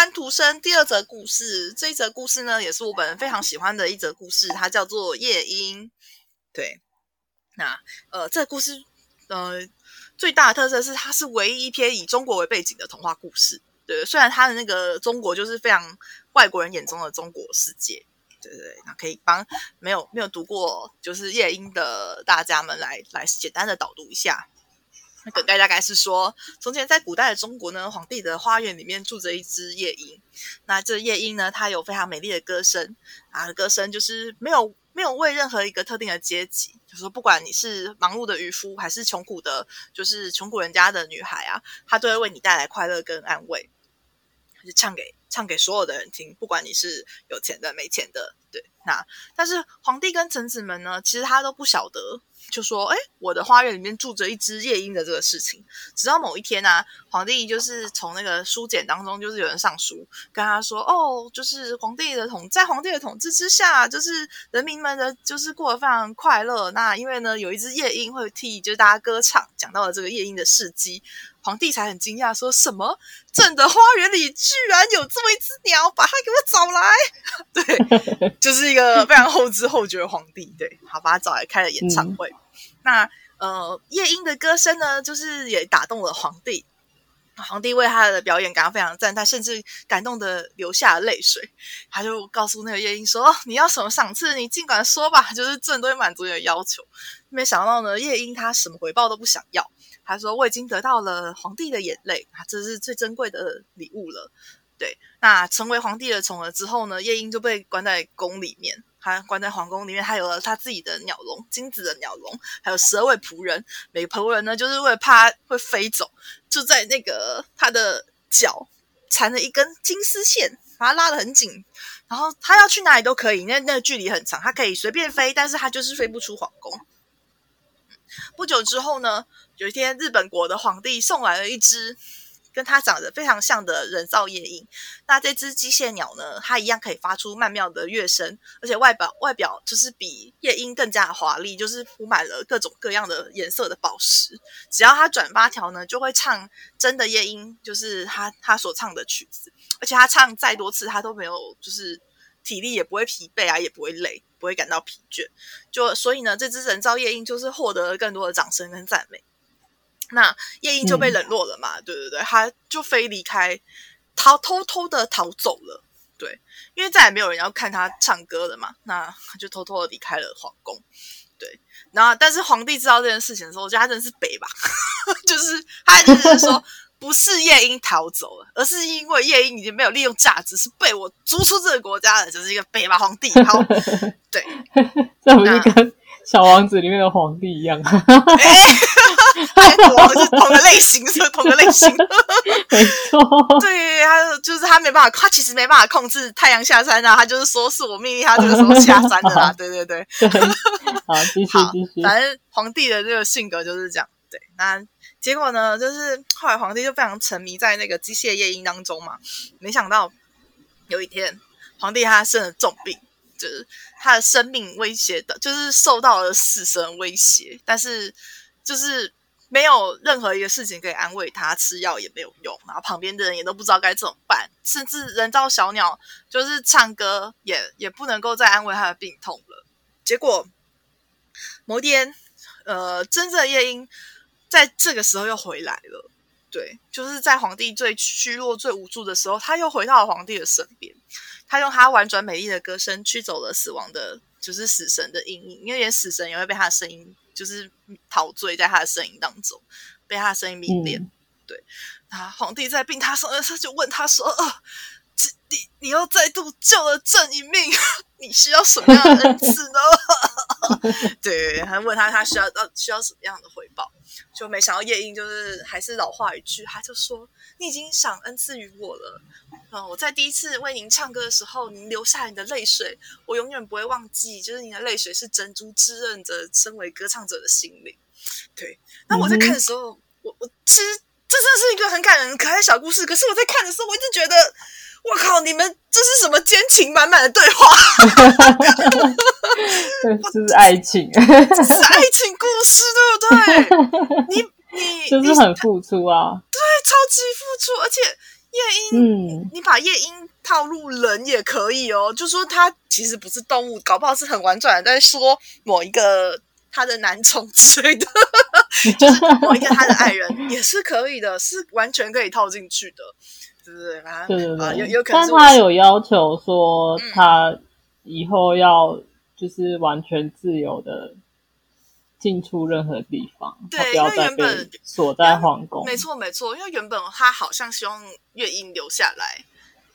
安徒生第二则故事，这一则故事呢，也是我本人非常喜欢的一则故事，它叫做《夜莺》。对，那呃，这故事呃最大的特色是，它是唯一一篇以中国为背景的童话故事。对，虽然它的那个中国就是非常外国人眼中的中国世界。对对，那可以帮没有没有读过就是《夜莺》的大家们来来简单的导读一下。那梗概大概是说，从前在古代的中国呢，皇帝的花园里面住着一只夜莺。那这夜莺呢，它有非常美丽的歌声啊，歌声就是没有没有为任何一个特定的阶级，就说不管你是忙碌的渔夫，还是穷苦的，就是穷苦人家的女孩啊，它都会为你带来快乐跟安慰，就唱给唱给所有的人听，不管你是有钱的没钱的，对。那但是皇帝跟臣子们呢，其实他都不晓得。就说：“哎，我的花园里面住着一只夜莺的这个事情，直到某一天呢，皇帝就是从那个书简当中，就是有人上书跟他说：‘哦，就是皇帝的统，在皇帝的统治之下，就是人民们的，就是过得非常快乐。那因为呢，有一只夜莺会替就是大家歌唱，讲到了这个夜莺的事迹，皇帝才很惊讶，说什么：‘朕的花园里居然有这么一只鸟，把它给我找来。’对，就是一个非常后知后觉的皇帝。对，好，把他找来开了演唱会。”那呃，夜莺的歌声呢，就是也打动了皇帝。皇帝为他的表演感到非常赞叹，甚至感动的流下了泪水。他就告诉那个夜莺说：“你要什么赏赐，你尽管说吧，就是朕都会满足你的要求。”没想到呢，夜莺他什么回报都不想要。他说：“我已经得到了皇帝的眼泪啊，这是最珍贵的礼物了。”对，那成为皇帝的宠儿之后呢，夜莺就被关在宫里面。他关在皇宫里面，他有了他自己的鸟笼，金子的鸟笼，还有十二位仆人。每个仆人呢，就是为了怕会飞走，就在那个他的脚缠了一根金丝线，把它拉得很紧。然后他要去哪里都可以，那那个距离很长，他可以随便飞，但是他就是飞不出皇宫。不久之后呢，有一天日本国的皇帝送来了一只。跟他长得非常像的人造夜莺，那这只机械鸟呢？它一样可以发出曼妙的乐声，而且外表外表就是比夜莺更加华丽，就是铺满了各种各样的颜色的宝石。只要它转八条呢，就会唱真的夜莺，就是它它所唱的曲子。而且它唱再多次，它都没有就是体力也不会疲惫啊，也不会累，不会感到疲倦。就所以呢，这只人造夜莺就是获得了更多的掌声跟赞美。那夜莺就被冷落了嘛？对对对，他就飞离开，逃偷偷的逃走了。对，因为再也没有人要看他唱歌了嘛，那他就偷偷的离开了皇宫。对，然后但是皇帝知道这件事情的时候，我觉得他真的是北吧，就是他就是说，不是夜莺逃走了，而是因为夜莺已经没有利用价值，是被我逐出这个国家的，就是一个北吧皇帝。好，对，这不是跟小王子里面的皇帝一样？我是同个类型，是同个类型，没错。对，他就是他没办法，他其实没办法控制太阳下山啊，他就是说是我命令他这个时候下山的啦。对对对，好，继续继续。反正皇帝的这个性格就是这样。对，那结果呢，就是后来皇帝就非常沉迷在那个机械夜莺当中嘛。没想到有一天，皇帝他生了重病，就是他的生命威胁的，就是受到了死神威胁，但是就是。没有任何一个事情可以安慰他，吃药也没有用，然后旁边的人也都不知道该怎么办，甚至人造小鸟就是唱歌也也不能够再安慰他的病痛了。结果某天，呃，真正的夜莺在这个时候又回来了，对，就是在皇帝最虚弱、最无助的时候，他又回到了皇帝的身边，他用他婉转美丽的歌声驱走了死亡的，就是死神的阴影，因为连死神也会被他的声音。就是陶醉在他的声音当中，被他的声音迷恋。对，那皇帝在病榻上，他就问他说：“呃，你你又再度救了朕一命，你需要什么样的恩赐呢？” 对，还问他他需要要需要什么样的回报？就没想到夜莺就是还是老话一句，他就说：“你已经赏恩赐于我了。”嗯，我在第一次为您唱歌的时候，您流下你的泪水，我永远不会忘记。就是你的泪水是珍珠滋润着身为歌唱者的心灵。对，那我在看的时候，我我其实这真的是一个很感人、可爱的小故事。可是我在看的时候，我一直觉得，我靠，你们这是什么奸情满满的对话？这是爱情，这是爱情故事，对不对？你你 就是很付出啊，对，超级付出，而且。夜莺，嗯，你把夜莺套入人也可以哦，就说它其实不是动物，搞不好是很婉转的在说某一个他的男宠之类的，就是某一个他的爱人也是可以的，是完全可以套进去的，对不对？反对对对，有有可能但是他有要求说嗯他以后要就是完全自由的进出任何地方，对因为原本锁在皇宫。没错，没错，因为原本他好像希望月英留下来，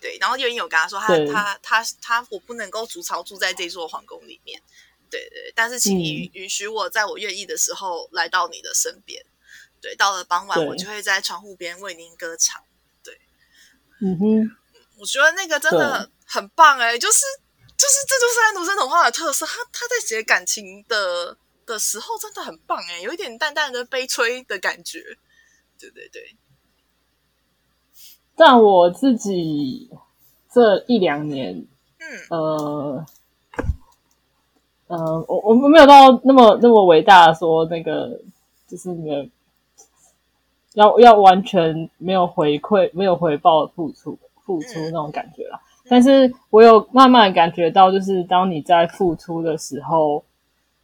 对，然后月英有跟他说他，对他他他我不能够筑巢住在这座皇宫里面，对对，但是请你允允许我在我愿意的时候来到你的身边，对，到了傍晚我就会在窗户边为您歌唱，嗯哼，我觉得那个真的很棒哎、就是就是这就是安徒生童话的特色，他他在写感情的的时候真的很棒哎、有一点淡淡的悲催的感觉，对对对，但我自己这一两年，嗯。呃，呃，我我们没有到那么那么伟大的说那个，就是你的要要完全没有回馈、没有回报的付出付出那种感觉啦。但是我有慢慢感觉到，就是当你在付出的时候，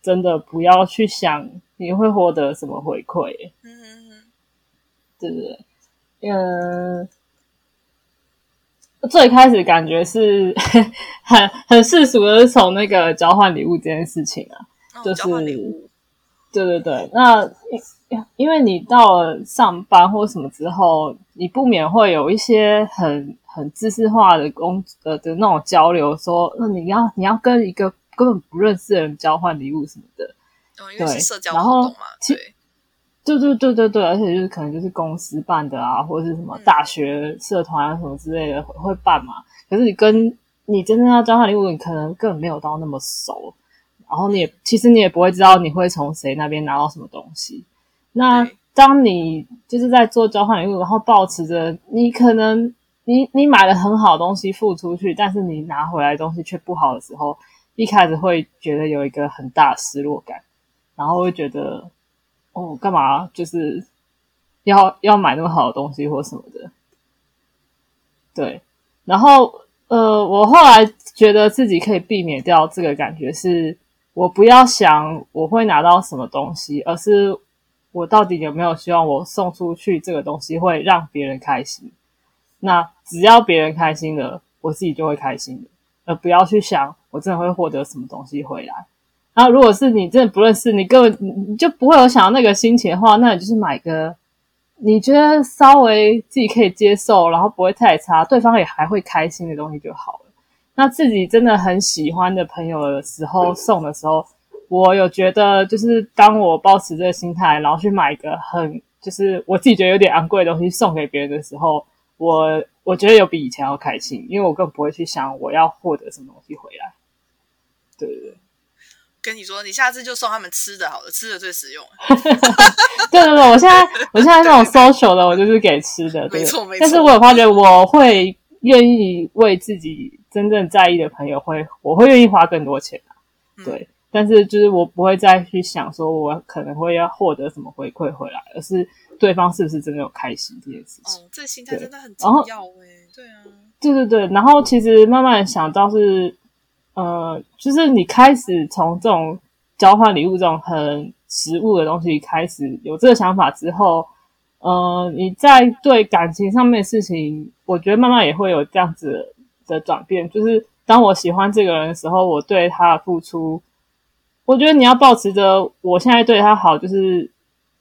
真的不要去想你会获得什么回馈、嗯嗯嗯对不对？嗯，最开始感觉是很 很世俗的，是从那个交换礼物这件事情啊，哦就是对对对，那因因为你到了上班或什么之后，你不免会有一些很很知识化的工呃的那种交流，说那你要你要跟一个根本不认识的人交换礼物什么的，哦，因。为是对社交然后活动嘛，对，对对对对对，而且就是可能就是公司办的啊，或者是什么嗯大学社团啊什么之类的会会办嘛。可是你跟你真正要交换礼物，你可能根本没有到那么熟，然后你也其实你也不会知道你会从谁那边拿到什么东西。那对当你就是在做交换礼物，然后保持着你可能你你买了很好的东西付出去，但是你拿回来的东西却不好的时候，一开始会觉得有一个很大的失落感，然后会觉得哦，干嘛就是要要买那么好的东西或什么的，对。然后呃，我后来觉得自己可以避免掉这个感觉是，我不要想我会拿到什么东西，而是我到底有没有希望我送出去这个东西会让别人开心。那只要别人开心了，我自己就会开心的，而不要去想我真的会获得什么东西回来。然后，如果是你真的不认识，你根本你就不会有想要那个心情的话，那你就是买个你觉得稍微自己可以接受，然后不会太差，对方也还会开心的东西就好了。那自己真的很喜欢的朋友的时候送的时候，我有觉得就是当我保持这个心态，然后去买一个很就是我自己觉得有点昂贵的东西送给别人的时候，我我觉得有比以前要开心，因为我更不会去想我要获得什么东西回来。对对对。跟你说，你下次就送他们吃的好了，吃的最实用。对对对，我现在 我现在那种 social 的，我就是给吃的，对没错没错但是我有发觉，我会愿意为自己真正在意的朋友会，我会愿意花更多钱啊。嗯对，但是就是我不会再去想说我可能会要获得什么回馈回来，而是对方是不是真的有开心这件事情。哦，这心态真的很重要哎。对啊，对对对，然后其实慢慢想到是，呃，就是你开始从这种交换礼物这种很实物的东西开始有这个想法之后，呃，你在对感情上面的事情，我觉得慢慢也会有这样子的转变。就是当我喜欢这个人的时候，我对他的付出，我觉得你要保持着我现在对他好，就是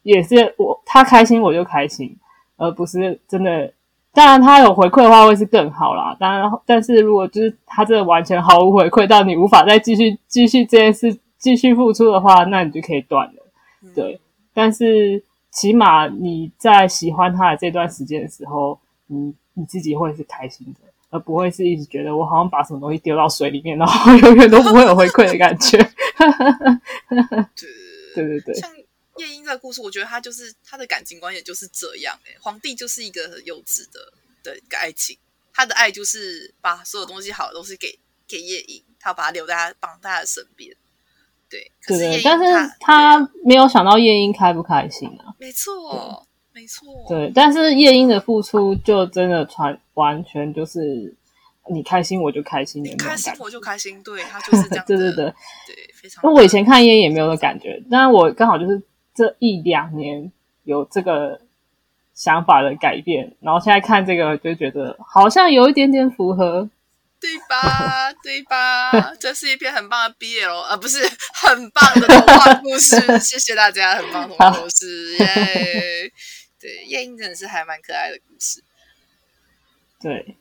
也是我他开心我就开心，而不是真的。当然，他有回馈的话会是更好啦。当然，但是如果就是他真的完全毫无回馈，到你无法再继续继续这件事继续付出的话，那你就可以断了。嗯对，但是起码你在喜欢他的这段时间的时候，你你自己会是开心的，而不会是一直觉得我好像把什么东西丢到水里面，然后永远都不会有回馈的感觉。对对对对，像夜莺这个故事，我觉得他就是他的感情观也就是这样哎、皇帝就是一个很幼稚的的一个爱情，他的爱就是把所有东西好的东西给给夜莺，他把他留在他绑在他的身边。对，可是但是他没有想到夜莺开不开心啊。没错，没错，对，但是夜莺的付出就真的传完全就是你开心我就开心的你。开心我就开心，对他 就是这样对对的对，对，非常因为我以前看夜莺也没有的感觉，但我刚好就是这一两年有这个想法的改变，然后现在看这个就觉得好像有一点点符合。对吧？对吧？这是一篇很棒的 BL，啊，不是很棒的童话故事。谢谢大家，很棒的童话故事，耶！对，夜莺真的是还蛮可爱的故事。对，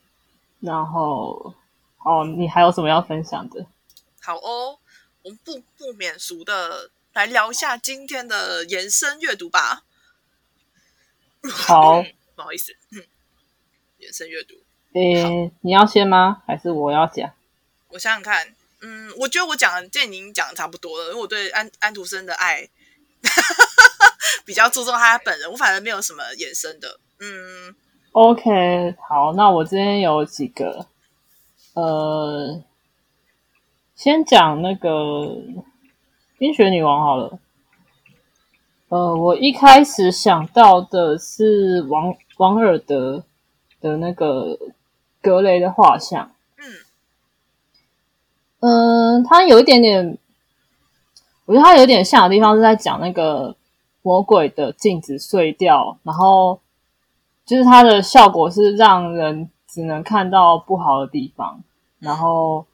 然后哦，你还有什么要分享的？好哦，我们不不免俗的来聊一下今天的延伸阅读吧。好，不好意思，嗯，延伸阅读，诶，你要先吗？还是我要讲？我想想看，嗯，我觉得我讲的这已经讲的差不多了，因为我对安安徒生的爱 比较注重他本人，我反正没有什么延伸的。嗯，OK，好，那我这边有几个，呃，先讲那个《冰雪女王》好了。呃，我一开始想到的是王王尔德的那个格雷的画像。嗯，嗯，它有一点点，我觉得它有点像的地方是在讲那个魔鬼的镜子碎掉，然后就是它的效果是让人只能看到不好的地方，然后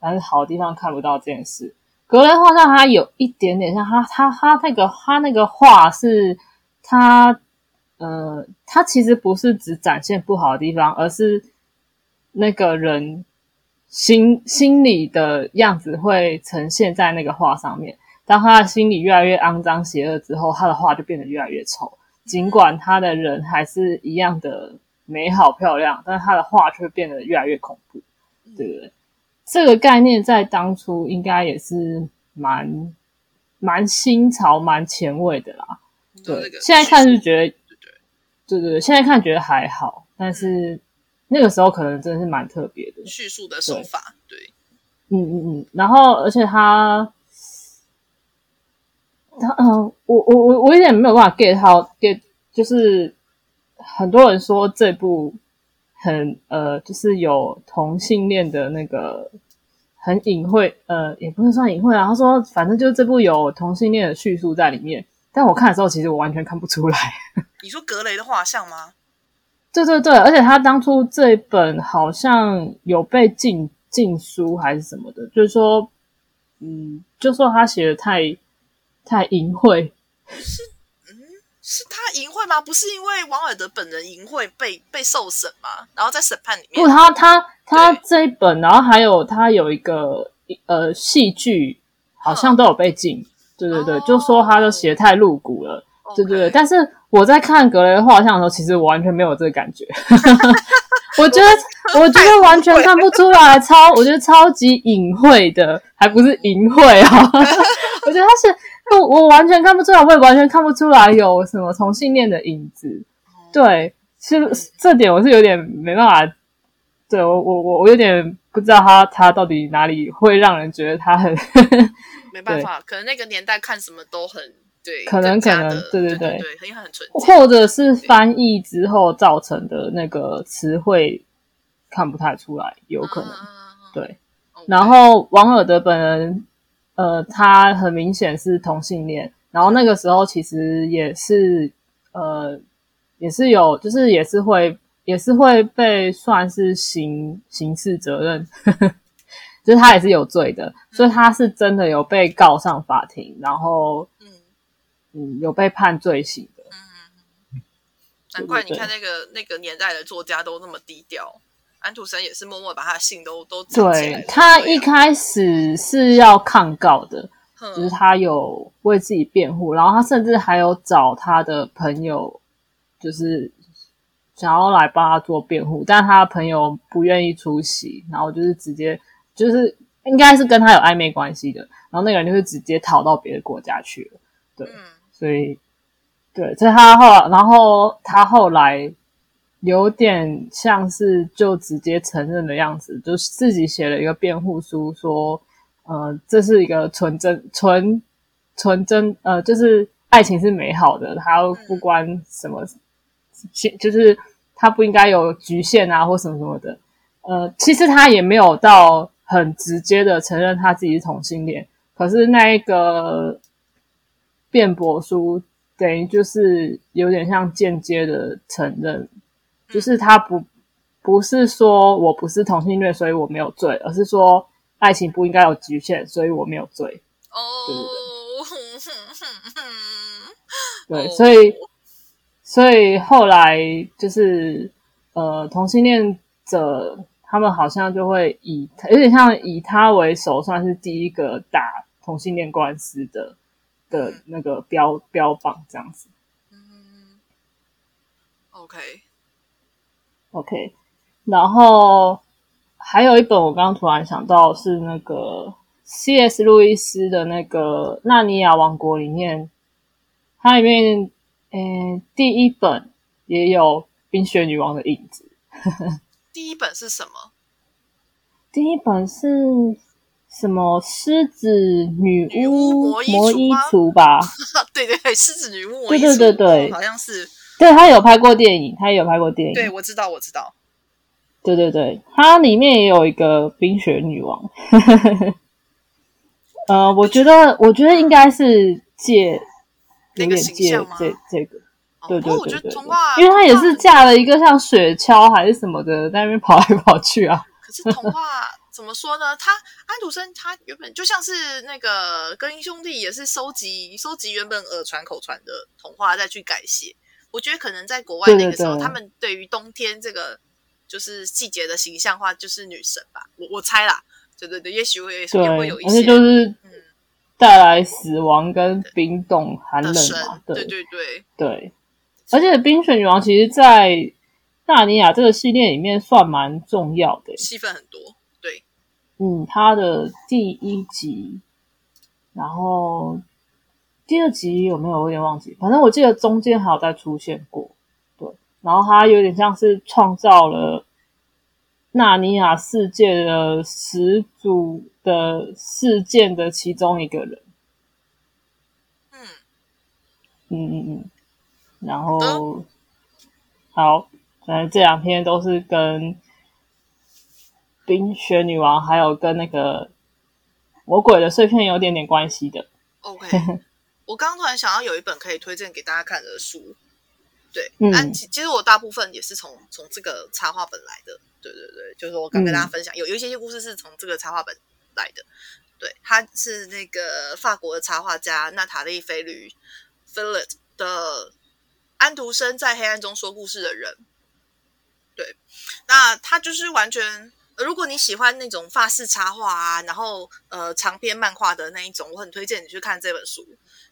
但是好的地方看不到这件事。格雷画像它有一点点像他，他他那个他那个画是他呃，他其实不是只展现不好的地方，而是那个人心心里的样子会呈现在那个画上面。当他的心里越来越肮脏邪恶之后，他的画就变得越来越丑。尽管他的人还是一样的美好漂亮，但他的画却变得越来越恐怖，对不对？这个概念在当初应该也是蛮蛮新潮、蛮前卫的啦。对。现在看是觉得，对对，对。对对，现在看觉得还好，但是那个时候可能真的是蛮特别的。叙述的手法，对，嗯嗯嗯，然后而且他，他嗯、呃我我我我有点没有办法 get 到 get，就是很多人说这部很呃，就是有同性恋的那个很隐晦，呃，也不是算隐晦啊。他说反正就是这部有同性恋的叙述在里面，但我看的时候其实我完全看不出来。你说格雷的画像吗？对对对，而且他当初这一本好像有被禁禁书还是什么的，就是说，嗯，就说他写的太太淫秽，是他淫秽吗？不是因为王尔德本人淫秽被被受审吗？然后在审判里面不，他他他对这一本，然后还有他有一个呃戏剧，好像都有被禁。对对对，哦就说他的写的太露骨了。对对对，但是我在看格雷的画像的时候，其实我完全没有这个感觉。我觉得，我觉得完全看不出来，超我觉得超级隐晦的，还不是淫秽啊！我觉得他是，我我完全看不出来，我也完全看不出来有什么同性恋的影子。对，是这点我是有点没办法。对我我我我有点不知道他他到底哪里会让人觉得他很 没办法，可能那个年代看什么都很对，可能可能对对对对对，很很纯洁，或者是翻译之后造成的那个词汇看不太出来，有可能。嗯对，然后王尔德本人，呃，他很明显是同性恋，然后那个时候其实也是，呃，也是有，就是也是会，也是会被算是刑刑事责任，就是他也是有罪的，所以他是真的有被告上法庭，然后嗯。嗯有被判罪行的。嗯，难怪你看那个那个年代的作家都那么低调，安徒生也是默默把他的信都都对他一开始是要抗告的，哼就是他有为自己辩护，然后他甚至还有找他的朋友，就是想要来帮他做辩护，但他的朋友不愿意出席，然后就是直接就是应该是跟他有暧昧关系的，然后那个人就是直接逃到别的国家去了，对嗯所以对，所以他后来，然后他后来有点像是就直接承认的样子，就是自己写了一个辩护书，说，呃，这是一个纯真、纯纯真，呃，就是爱情是美好的，它不关什么，就是它不应该有局限啊，或什么什么的。呃，其实他也没有到很直接的承认他自己是同性恋，可是那一个辩驳书等于就是有点像间接的承认，就是他不不是说我不是同性恋，所以我没有罪，而是说爱情不应该有局限，所以我没有罪。哦，对，所以所以后来就是呃同性恋者。他们好像就会以有点像以他为首，算是第一个打同性恋官司的的那个标标榜这样子。嗯，OK，OK，然后还有一本我刚刚突然想到是那个 C.S. 路易斯的那个《纳尼亚王国》里面，它里面嗯第一本也有冰雪女王的影子。第一本是什么？第一本是什么？狮子女巫魔衣橱吧？对对对，狮子女巫对对对对，好像是。对他有拍过电影，他也有拍过电影。对，我知道，我知道。对对对，它里面也有一个冰雪女王。呃，我觉得，我觉得应该是借有点借这这个。对对对对，因为他也是架了一个像雪橇还是什么的，在那边跑来跑去啊。可是童话怎么说呢？他安徒生他原本就像是那个格林兄弟，也是收集收集原本耳传口传的童话再去改写。我觉得可能在国外那个时候，他们对于冬天这个就是季节的形象化，就是女神吧。我我猜啦，对对对，也许会也会有一些，就是嗯，带来死亡跟冰冻寒冷嘛。对对对对。而且冰雪女王其实，在纳尼亚这个系列里面算蛮重要的，戏份很多。对，嗯，她的第一集，然后第二集有没有？我有点忘记。反正我记得中间还有再出现过。对，然后他有点像是创造了纳尼亚世界的始祖的事件的其中一个人。嗯，嗯嗯嗯。然后，好，反正这两天都是跟冰雪女王，还有跟那个魔鬼的碎片有点点关系的。OK，我刚刚突然想要有一本可以推荐给大家看的书，对，嗯，其其实我大部分也是从从这个插画本来的，对对对，就是我刚跟大家分享，有有一些故事是从这个插画本来的，对，他是那个法国的插画家娜塔莉菲吕 f i l l e t 的。安徒生在黑暗中说故事的人，对，那他就是完全。如果你喜欢那种法式插画啊，然后呃长篇漫画的那一种，我很推荐你去看这本书。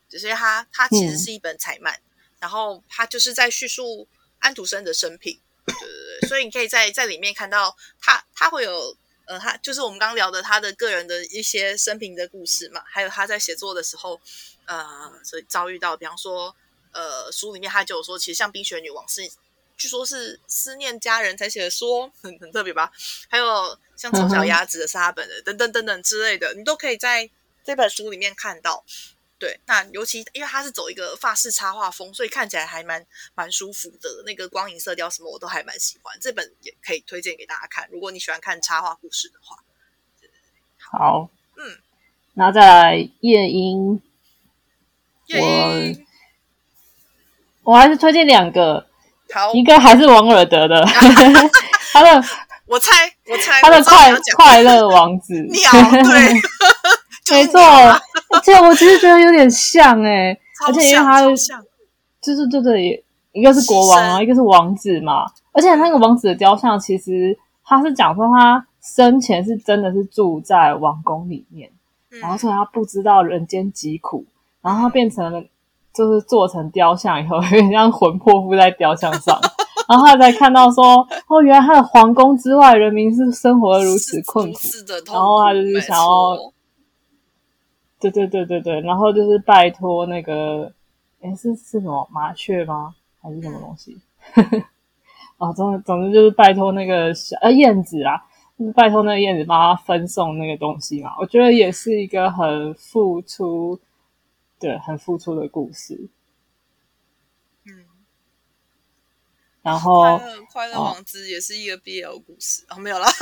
只是他，他其实是一本彩漫，然后他就是在叙述安徒生的生平。对对对，所以你可以在在里面看到他，他会有呃，他就是我们刚聊的他的个人的一些生平的故事嘛，还有他在写作的时候，呃，所以遭遇到，比方说。呃，书里面他就有说，其实像冰雪女王是，据说是思念家人才写的，说 很很特别吧。还有像丑小鸭子的是他本人，等等等等之类的，你都可以在这本书里面看到。对，那尤其因为它是走一个法式插画风，所以看起来还蛮蛮舒服的。那个光影色调什么我都还蛮喜欢，这本也可以推荐给大家看。如果你喜欢看插画故事的话，好，嗯，那再来夜莺，我。我还是推荐两个，好，一个还是王尔德的，他的，我猜，我猜，他的快快乐王子，鸟，对 没错，而且我其实觉得有点像哎，而且因为他就是对对，一个是国王啊，一个是王子嘛，而且那个王子的雕像其实他是讲说他生前是真的是住在王宫里面，然后所以他不知道人间疾苦，然后他变成了。就是做成雕像以后，有点像魂魄附在雕像上，然后他才看到说，哦，原来他的皇宫之外人民是生活的如此困苦，然后他就是想要，对对对对对，然后就是拜托那个，哎，是是什么麻雀吗？还是什么东西？哦，总总之就是拜托那个小呃燕子啊，拜托那个燕子帮他分送那个东西嘛。我觉得也是一个很付出。对很付出的故事。然后快乐快乐王子也是一个 BL 故事哦，没有啦。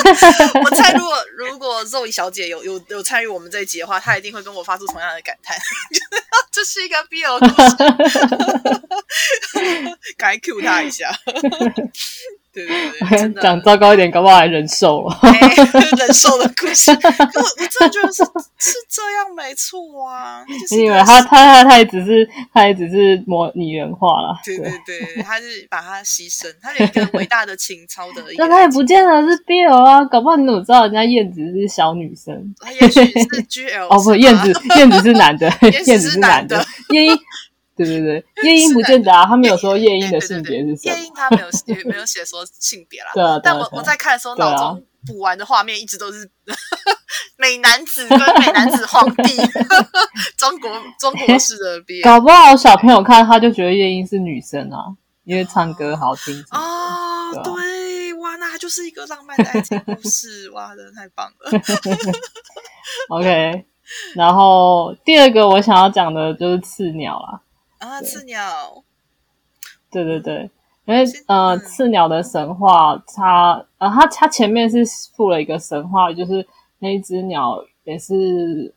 我猜如果如果肉姨小姐有有有参与我们这一集的话，她一定会跟我发出同样的感叹，这是一个 BL 故事，该 Q 她一下。对对 讲糟糕一点，搞不好还人寿了。哎 人兽的故事，可我我真的觉得是是这样，没错啊。就是你以为他他他他也只是他也只是模拟人化了，对对对，他是把他牺牲，他有一个伟大的情操的一个但他也不见得是 BL 啊，搞不好你怎么知道人家燕子是小女生？他也许是 GL 哦，不，是燕子燕子是男的，燕子是男的的，夜莺，对对对，夜莺不见得啊，他没有说夜莺的性别是什夜么。莺他没有也没有写说性别啦，对啊，但我我在看的时候，脑中补完的画面一直都是 美男子跟美男子皇帝，中国中国式的 BL 搞不好小朋友看他就觉得夜莺是女生啊，因为唱歌好听。哦，对，哇，那他就是一个浪漫的爱情故事，哇，真的太棒了。OK，然后第二个我想要讲的就是刺鸟啦。啊，刺鸟，对对对，因为呃，嗯。刺鸟的神话，它呃，它它前面是附了一个神话，就是那一只鸟也是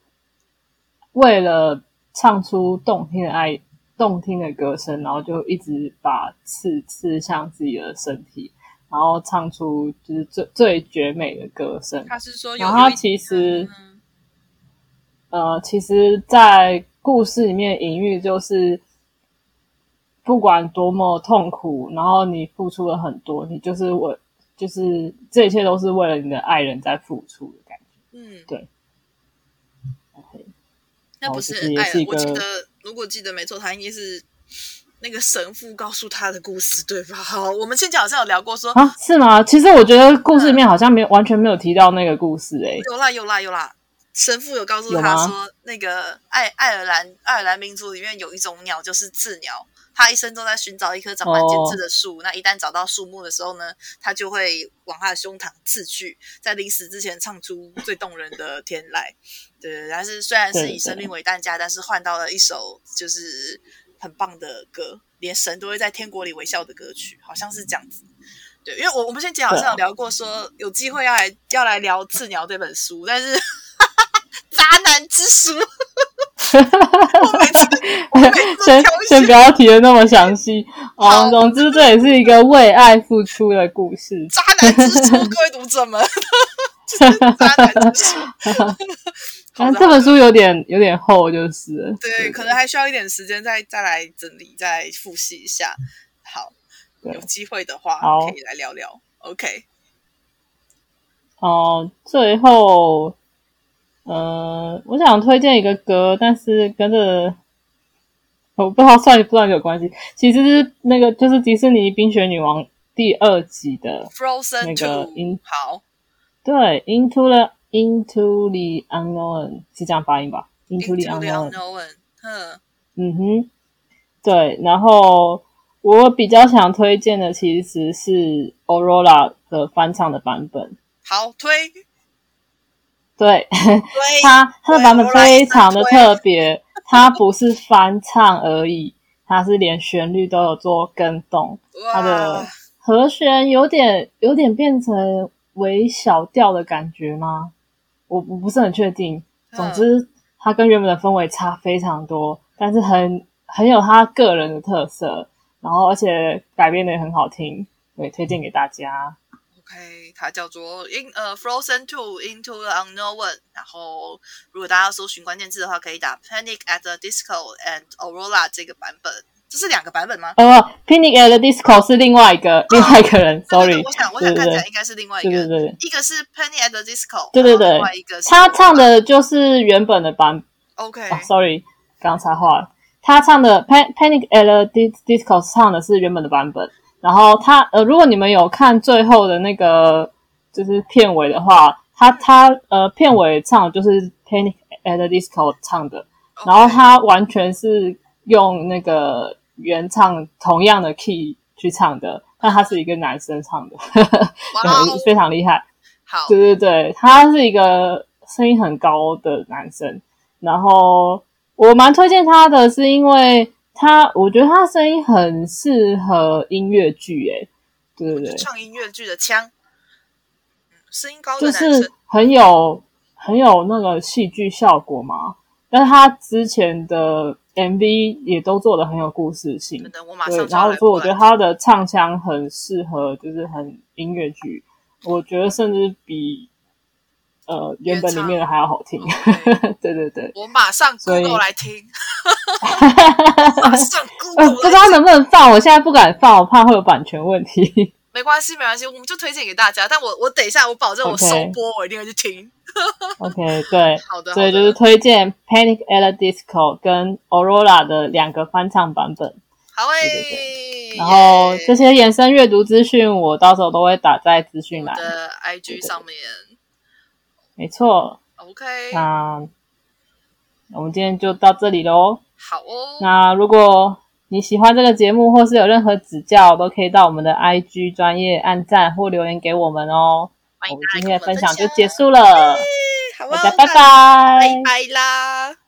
为了唱出动听的爱、动听的歌声，然后就一直把刺刺向自己的身体，然后唱出就是最最绝美的歌声。他是说有然后它其实嗯。呃，其实，在故事里面隐喻就是，不管多么痛苦，然后你付出了很多，你就是我，就是这一切都是为了你的爱人在付出的感觉。嗯，对。那不是也爱是一个我记得，如果记得没错，他应该是那个神父告诉他的故事，对吧？好，我们先前好像有聊过说，啊，是吗？其实我觉得故事里面好像没有完全没有提到那个故事、欸，有啦有啦有啦，神父有告诉他说，那个爱爱尔兰爱尔兰民族里面有一种鸟，就是刺鸟。它一生都在寻找一棵长满尖刺的树。那一旦找到树木的时候呢，他就会往他的胸膛刺去，在临死之前唱出最动人的天籁。对，但是虽然是以生命为代价，但是换到了一首就是很棒的歌，连神都会在天国里微笑的歌曲，好像是这样子。对，因为我我们先前好像有聊过说，有机会要来要来聊《刺鸟》这本书，但是 渣男之书，我每次我每次先先不要提的那么详细。总之，这也是一个为爱付出的故事。渣男之书，各位读者们，就是渣男之书。好的但这本书有点有点厚，就是了对，可能还需要一点时间再再来整理、再复习一下。好，有机会的话可以来聊聊。OK，哦，最后，呃，我想推荐一个歌，但是跟着我不知道算不算有关系。其实是那个就是迪士尼《冰雪女王》第二集的，Frozen 那个音好，对，Into the Into the Unknown 是这样发音吧？Into the 嗯，嗯哼，对。然后我比较想推荐的其实是 Aurora 的翻唱的版本。好推对，推，它它的版本非常的特别，它不是翻唱而已，它是连旋律都有做跟动，它的，和弦有点有点变成微小调的感觉吗？我我不是很确定。嗯总之，它跟原本的氛围差非常多，但是很很有他个人的特色，然后而且改编的也很好听，对，推荐给大家。OK，它叫做 In 呃 Frozen Two Into the Unknown。然后，如果大家要搜寻关键字的话，可以打 Panic at the Disco and Aurora 这个版本。这是两个版本吗？呃 p i n i c at the Disco 是另外一个、另外一个人，sorry，对我想我想看起来应该是另外一个。对对对。一个是 Panic at the Disco，对对对另外一个是他唱的就是原本的版、OK，啊、，sorry，刚插话了。他唱的《Pan- Panic at the Disco》唱的是原本的版本，然后他呃，如果你们有看最后的那个就是片尾的话，他他呃片尾唱的就是《Panic at the Disco》唱的，然后他完全是用那个原唱同样的 key 去唱的，但他是一个男生唱的，哇哦。非常厉害。好，对对对，他是一个声音很高的男生，然后我蛮推荐他的，是因为他我觉得他声音很适合音乐剧，哎，对对对，唱音乐剧的腔，声音高就是很有很有那个戏剧效果嘛。但是他之前的 MV 也都做的很有故事性对然后所以我觉得他的唱腔很适合，就是很音乐剧，我觉得甚至比呃原本里面的还要好听。对。对对，我马上 Google 来听，马上呃，Google 来不知道能不能放，我现在不敢放，我怕会有版权问题。没关系，没关系，我们就推荐给大家。但我我等一下，我保证我首播我一定会去听。OK，对，好的，所以就是推荐 Panic at the Disco 跟 Aurora 的两个翻唱版本。好诶、对然后这些延伸阅读资讯，我到时候都会打在资讯栏。的 IG 上面没错，OK，那我们今天就到这里喽。好哦，那如果你喜欢这个节目，或是有任何指教，都可以到我们的 IG 专业按赞或留言给我们哦。我们今天的分享就享结束了，大家拜拜拜拜啦。